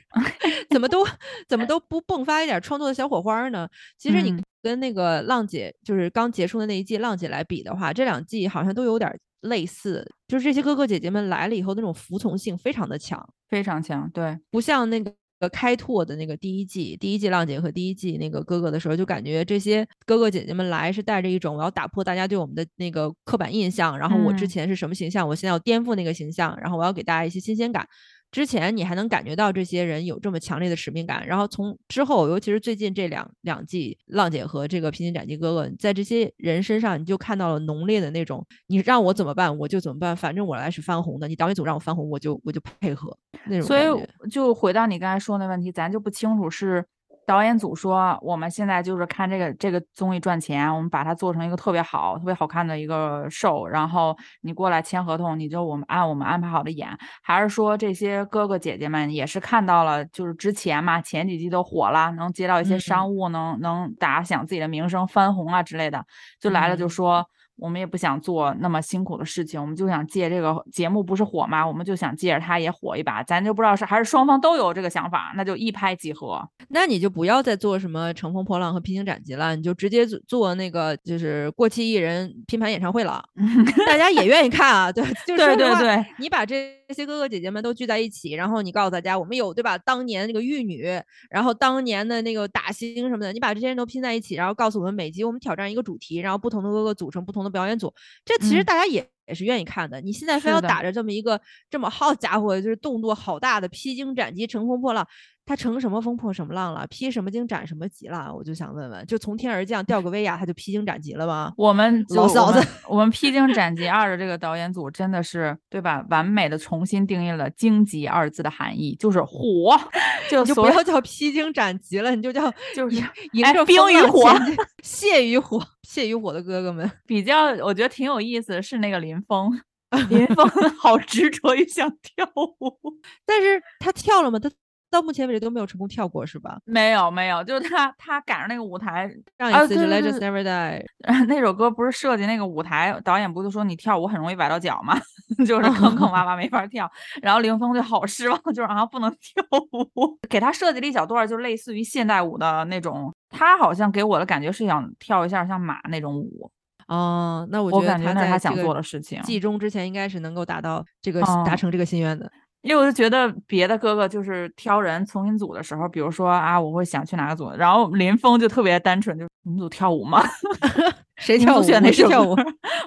C: 怎么都怎么都不迸发一点创作的小火花呢？其实你
B: 嗯
C: 跟那个浪姐，就是刚结束的那一季浪姐来比的话，这两季好像都有点儿类似，就是这些哥哥姐姐们来了以后，那种服从性非常的强，
B: 非常强，对，
C: 不像那个。开拓的那个第一季，第一季浪姐和第一季那个哥哥的时候，就感觉这些哥哥姐姐们来是带着一种我要打破大家对我们的那个刻板印象，然后我之
B: 嗯
C: 前是什么形象，我现在要颠覆那个形象，然后我要给大家一些新鲜感。之前你还能感觉到这些人有这么强烈的使命感，然后从之后，尤其是最近这两两季，浪姐和这个披荆斩棘哥哥，在这些人身上，你就看到了浓烈的那种，你让我怎么办我就怎么办，反正我来是翻红的，你导演组让我翻红，我就我就配合那种
B: 所。以就回到你刚才说那问题，咱就不清楚是导演组说我们现在就是看这个这个综艺赚钱，我们把它做成一个特别好、特别好看的一个 show，然后你过来签合同，你就我们按我们安排好的演，还是说这些哥哥姐姐们也是看到了，就是之前嘛，前几季都火了，能接到一些
C: 嗯
B: 商务，能能打响自己的名声、翻红啊之类的，就来了就
C: 嗯
B: 说。我们也不想做那么辛苦的事情，我们就想借这个节目不是火吗？我们就想借着它也火一把，咱就不知道是还是双方都有这个想法，那就一拍即合。
C: 那你就不要再做什么乘风破浪和披荆斩棘了，你就直接做做那个就是过气艺人拼盘演唱会了，[laughs] 大家也愿意看啊。对，就是
B: 对对对，
C: 你把这些哥哥姐姐们都聚在一起，然后你告诉大家，我们有对吧？当年那个玉女，然后当年的那个打星什么的，你把这些人都拼在一起，然后告诉我们每集我们挑战一个主题，然后不同的哥哥组成不同的表演组，这其实
B: 嗯
C: 大家也。也是愿意看的。你现在非要打着这么一个这么好家伙，就是动作好大的披荆斩棘、乘风破浪，他乘什么风破什么浪了？披什么荆斩什么棘了？我就想问问，就从天而降掉个威亚，他就披荆斩棘了吗？
B: 我们我
C: 老嫂子
B: 我们《披荆斩棘二》的这个导演组真的是对吧？完美的重新定义了“荆棘”二字的含义，就是火，[laughs] 就
C: 就不要叫披荆斩棘了，你就叫 [laughs]
B: 就是
C: 迎着
B: 冰与火
C: 前进血与火，谢与火的哥哥们。
B: 比较，我觉得挺有意思的是那个林峰，[laughs] 林峰好执着于想跳舞。
C: 但是他跳了吗？他到目前为止都没有成功跳过，是吧？
B: 没有没有，就是他他赶上那个舞台，
C: 上一次是 Legends Never Die，
B: 那首歌不是设计那个舞台，导演不就说你跳舞很容易崴到脚吗？[laughs] 就是坑坑洼洼没法跳。然后林峰就好失望，就是好像不能跳舞，[laughs] 给他设计了一小段儿，就类似于现代舞的那种。他好像给我的感觉是想跳一下像马那种舞，
C: 哦，那我觉
B: 感觉那是他想做的事情。
C: 季中之前应该是能够达到这个
B: 嗯
C: 达成这个心愿的。
B: 因为我就觉得别的哥哥就是挑人重新组的时候，比如说啊，我会想去哪个组，然后林峰就特别单纯，就是你们组跳舞吗？[laughs]
C: 谁 [laughs] 跳舞？
B: 选哪首
C: 我是跳舞。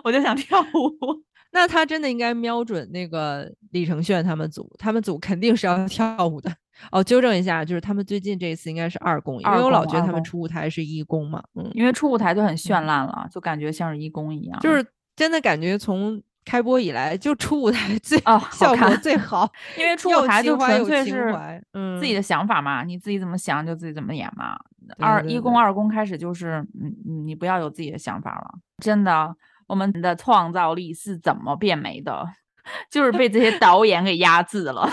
B: 我就想跳舞。[laughs]
C: 那他真的应该瞄准那个李承铉他们组，他们组肯定是要跳舞的。哦，纠正一下，就是他们最近这一次应该是二公，因为我老觉得他们出舞台是一公嘛，嗯，
B: 因为出舞台就很绚烂了，就感觉像是一公一样。
C: 就是真的感觉从开播以来就出舞台 [laughs] 最
B: 哦好
C: 效果
B: 看
C: 最好，
B: 因为 [laughs] 出舞台就纯粹是
C: 嗯
B: 自己的想法嘛，你自己怎么想就自己怎么演嘛。
C: 对
B: 二一公二公开始就是，嗯，嗯你不要有自己的想法了，真的，我们的创造力是怎么变没的？[laughs] 就是被这些导演给压制了。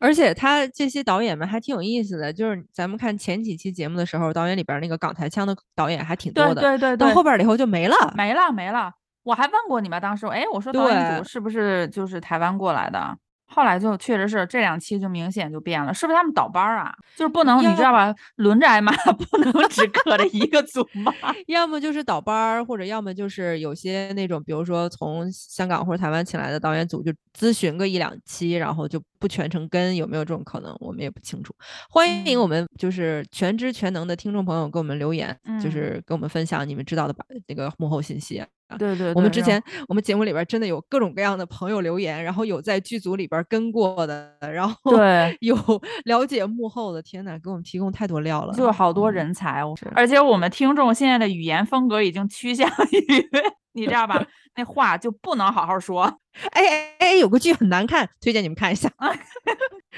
C: 而且他这些导演们还挺有意思的，就是咱们看前几期节目的时候，导演里边那个港台腔的导演还挺多的，
B: 对对对，
C: 到后边儿了以后就没了。
B: 没了没了。我还问过你们当时，哎，我说导演组是不是就是台湾过来的？后来就确实是这两期就明显就变了，是不是他们倒班儿啊？就是不能你知道吧，轮着挨骂，[laughs] 不能只搁着一个组骂。[laughs]
C: 要么就是倒班儿，或者要么就是有些那种，比如说从香港或者台湾请来的导演组，就咨询个一两期，然后就不全程跟，有没有这种可能？我们也不清楚。欢迎
B: 嗯
C: 我们就是全知全能的听众朋友给我们留言，就
B: 嗯
C: 是跟我们分享你们知道的把那个幕后信息啊。
B: 对对对，
C: 我们之前我们节目里边真的有各种各样的朋友留言，然后有在剧组里边跟过的，然后
B: 对
C: 有了解幕后的，天呐，给我们提供太多料了，
B: 就有好多
C: 嗯
B: 人才，我而且我们听众现在的语言风格已经趋向于，[laughs] 你知道吧？[laughs] 那话就不能好好说。[laughs]
C: 哎哎哎，有个剧很难看，推荐你们看一下。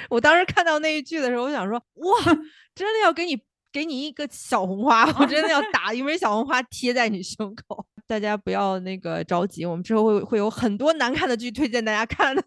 C: 我当时看到那一句的时候，我想说，哇，真的要给你给你一个小红花，我真的要打一枚小红花贴在你胸口。大家不要那个着急，我们之后会会有很多难看的剧推荐大家看的。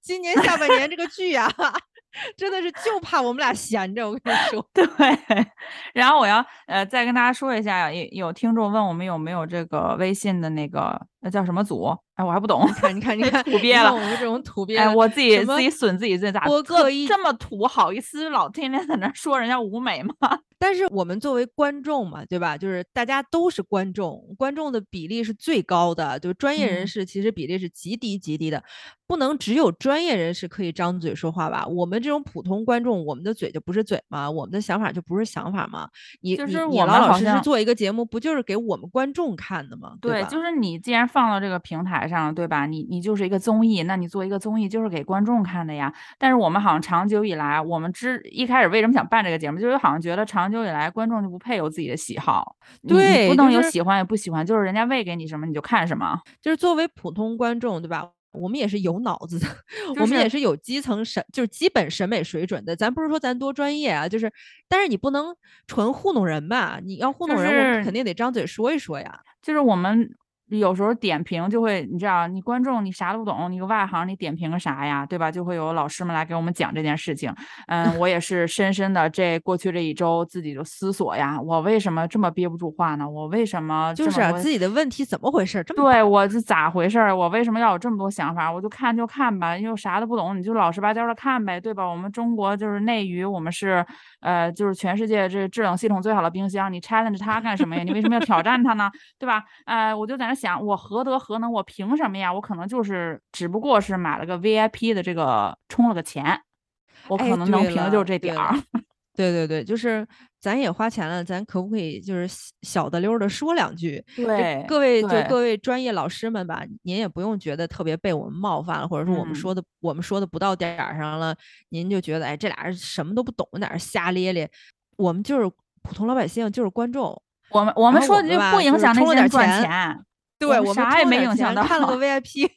C: 今年下半年这个剧呀、[laughs] 真的是就怕我们俩闲着，我跟你说。[laughs]
B: 对，[laughs] 然后我要呃再跟大家说一下，有有听众问我们有没有这个微信的那个那叫什么组？哎，我还不懂。
C: 你看，你看，你 [laughs] 看，
B: 土鳖了
C: 我们这种土鳖
B: 哎，我自己自己损自己最大，个
C: 播客一
B: 这么土，好意思老天天在那说人家舞美吗？[laughs]
C: 但是我们作为观众嘛，对吧？就是大家都是观众，观众的比例是最高的，就是专业人
B: 嗯
C: 士其实比例是极低极低的，不能只有专业人士可以张嘴说话吧？我们这种普通观众，我们的嘴就不是嘴吗？我们的想法就不是想法吗？你你你
B: 就是我
C: 老老实实做一个节目，不就是给我们观众看的吗？
B: 对，
C: 吧？
B: 就是你既然放到这个平台上，对吧？你你就是一个综艺，那你做一个综艺就是给观众看的呀。但是我们好像长久以来，我们之一开始为什么想办这个节目，就是好像觉得长久以来观众就不配有自己的喜好，对你不能有喜欢也不喜欢，就是人家喂给你什么你就看什么。
C: 就是作为普通观众，对吧？我们也是有脑子的，[laughs]
B: 就是
C: 我们也是有基层审，就是基本审美水准的。咱不是说咱多专业啊，就是，但是你不能纯糊弄人吧？你要糊弄人，我们肯定得张嘴说一说呀。
B: 就是我们有时候点评就会，你知道，你观众你啥都不懂，你个外行你点评个啥呀，对吧？就会有老师们来给我们讲这件事情。嗯，我也是深深的这过去这一周自己就思索呀，我为什么这么憋不住话呢？我为什么这
C: 就是啊，自己的问题怎么回事儿？这么
B: 对我是咋回事儿？我为什么要有这么多想法？我就看就看吧，因为我啥都不懂，你就老实巴交的看呗，对吧？我们中国就是内娱，我们是呃，就是全世界这制冷系统最好的冰箱，你 challenge 它干什么呀？你为什么要挑战它呢？对吧？呃，我就在那想，我何德何能？我凭什么呀？我可能就是只不过是买了个 VIP 的这个充了个钱，我
C: 哎
B: 可能能凭的就是这点儿。[laughs]
C: 对对对，就是咱也花钱了，咱可不可以就是小小的溜儿的说两句？
B: 对
C: 各位就各位专业老师们吧，您也不用觉得特别被我们冒犯了，或者说我们
B: 嗯
C: 说的、我们说的不到点儿上了，您就觉得哎这俩人什么都不懂，在那儿瞎咧咧。我们就是普通老百姓，就是观众。
B: 我们我们说的就不影响那些赚
C: 钱
B: 钱。
C: 对我们
B: 啥也没影响到
C: 看了个 [laughs] VIP。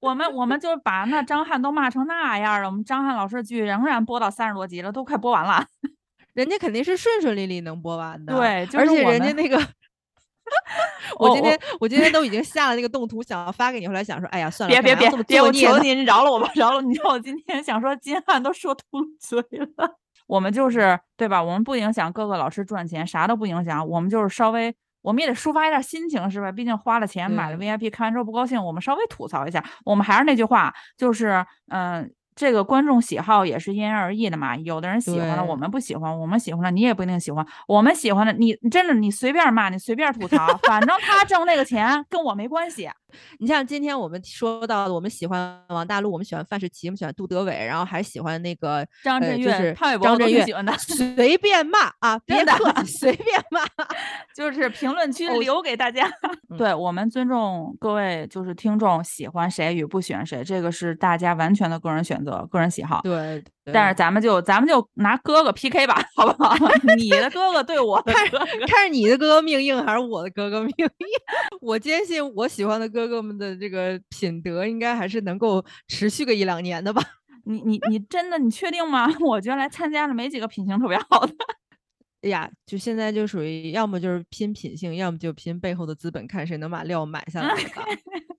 B: 我们我们就是把那张翰都骂成那样了，我们张翰老师的剧仍然播到三十多集了，都快播完了。[laughs]
C: 人家肯定是顺顺利利能播完的，
B: 对就
C: 而且人家那个，[laughs]
B: 我
C: 我今天我今天都已经下了那个动图，想要发给你，后来想说，哎呀，算了，
B: 别别别别，我求您饶了我吧，饶了你！我今天想说金汉都说秃噜嘴了。我们就是对吧？我们不影响各个老师赚钱，啥都不影响。我们就是稍微，我们也得抒发一下心情，是吧？毕竟花了钱买了 VIP，看完之后不高兴，我们稍微吐槽一下。我们还是那句话，就是嗯。这个观众喜好也是因人而异的嘛，有的人喜欢了，我们不喜欢；我们喜欢了，你也不一定喜欢。我们喜欢的，你真的你随便骂，你随便吐槽，反正他挣那个钱跟我没关系。
C: 你像今天我们说到的，我们喜欢王大陆，我们喜欢范世琦，我们喜欢杜德伟，然后还喜欢那个
B: 张震岳、
C: 呃就是
B: 潘玮柏
C: 张震岳
B: 喜欢的
C: 随便骂啊，[laughs] 别
B: 真的
C: 客气，随便骂。[laughs]
B: 就是评论区留给大家。
C: 嗯
B: 对我们尊重各位，就是听众喜欢谁与不喜欢谁，这个是大家完全的个人选择、个人喜好。
C: 对，
B: 但是咱们就咱们就拿哥哥 PK 吧，好不好？[laughs] 你的哥哥对我的哥哥，
C: 看是你的哥哥命硬还是我的哥哥命硬？[laughs] 我坚信我喜欢的哥哥们的这个品德应该还是能够持续个一两年的吧。[laughs]
B: 你你你真的你确定吗？我觉得来参加的没几个品行特别好的。
C: 哎呀，就现在就属于要么就是拼品性，要么就拼背后的资本，看谁能把料买下来吧。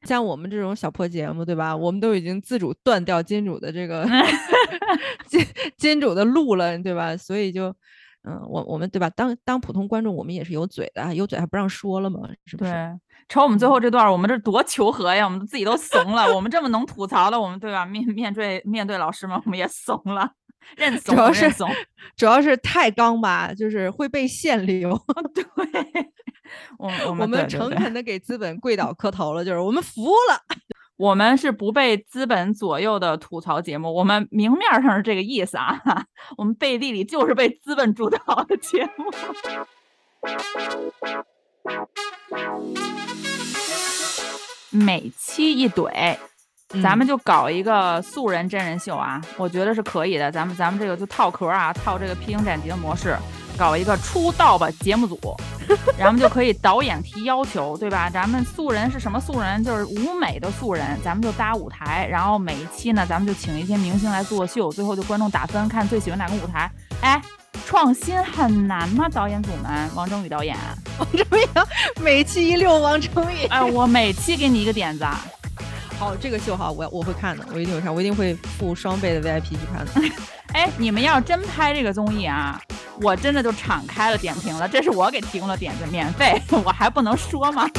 C: 像我们这种小破节目，对吧？我们都已经自主断掉金主的这个 [laughs] 金金主的路了，对吧？所以就嗯，我我们对吧？当当普通观众，我们也是有嘴的，有嘴还不让说了吗？是不是？
B: 对，瞅我们最后这段，我们这多求和呀，我们自己都怂了。我们这么能吐槽的，我们对吧？面面对面对老师们，我们也怂了，认怂，
C: 主要是
B: 怂。
C: 主要是太刚吧，就是会被限流。
B: 对，[laughs] 我我
C: 我
B: 们
C: 诚恳的给资本跪倒磕头了，就是我们服了。
B: 我们是不被资本左右的吐槽节目，我们明面上是这个意思啊，[laughs] 我们背地里就是被资本主导的节目。每期一怼，咱们就搞一个素人真人秀啊，我觉得是可以的。咱们咱们这个就套壳啊，套这个披荆斩棘的模式，搞一个出道吧节目组，[laughs] 咱们就可以导演提要求，对吧？咱们素人是什么素人？就是舞美的素人，咱们就搭舞台，然后每一期呢，咱们就请一些明星来作秀，最后就观众打分，看最喜欢哪个舞台。哎，创新很难吗？导演组们，王征宇导演，
C: 王征宇？每期一溜王征宇。
B: 哎，我每期给你一个点子
C: 好，这个秀哈，我我会看的，我一定会看，我一定会付双倍的 VIP 去看的。[laughs]
B: 哎，你们要真拍这个综艺啊，我真的就敞开了点评了，这是我给提供的点子，免费，我还不能说吗？